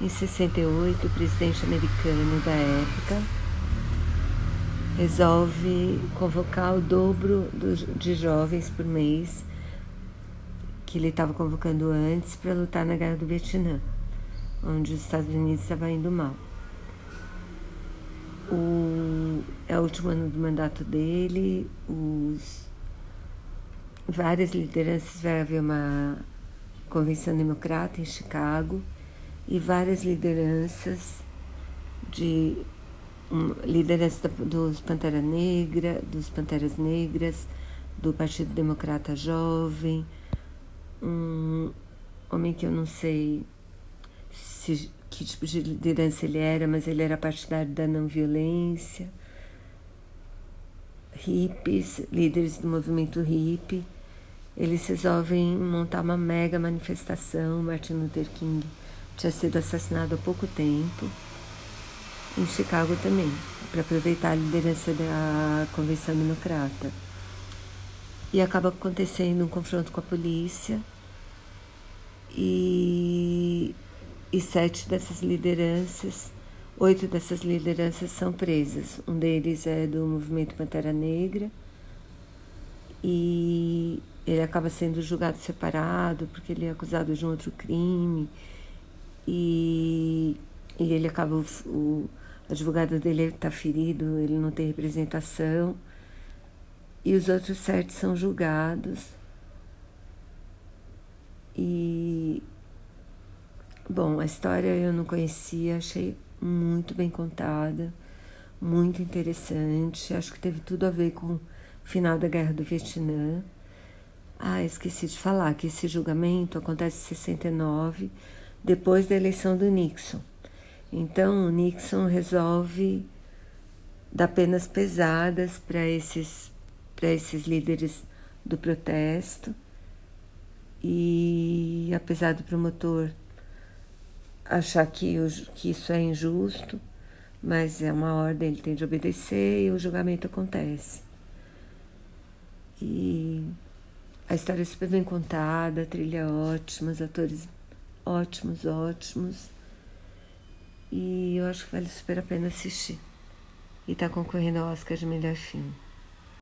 Em 68, o presidente americano da época resolve convocar o dobro de jovens por mês que ele estava convocando antes para lutar na guerra do Vietnã, onde os Estados Unidos estavam indo mal. O, é o último ano do mandato dele, os, várias lideranças, vai haver uma convenção democrata em Chicago, e várias lideranças de um, liderança dos Pantera Negra, dos Panteras Negras, do Partido Democrata Jovem, um homem que eu não sei se, que tipo de liderança ele era, mas ele era partidário da não violência, hippies, líderes do movimento hippie. Eles resolvem montar uma mega manifestação, Martin Luther King tinha sido assassinado há pouco tempo, em Chicago também, para aproveitar a liderança da Convenção Democrata. E acaba acontecendo um confronto com a polícia e, e sete dessas lideranças, oito dessas lideranças são presas. Um deles é do movimento Pantera Negra e ele acaba sendo julgado separado porque ele é acusado de um outro crime e, e ele acaba, o, advogado dele está ferido, ele não tem representação, e os outros sete são julgados. E, bom, a história eu não conhecia, achei muito bem contada, muito interessante, acho que teve tudo a ver com o final da Guerra do Vietnã. Ah, esqueci de falar que esse julgamento acontece em 69 depois da eleição do Nixon. Então, o Nixon resolve dar penas pesadas para esses, esses líderes do protesto. E apesar do promotor achar que, que isso é injusto, mas é uma ordem, ele tem de obedecer e o julgamento acontece. E a história é super bem contada, a trilha é ótima, os atores ótimos, ótimos. E eu acho que vale super a pena assistir. E está concorrendo ao Oscar de melhor filme.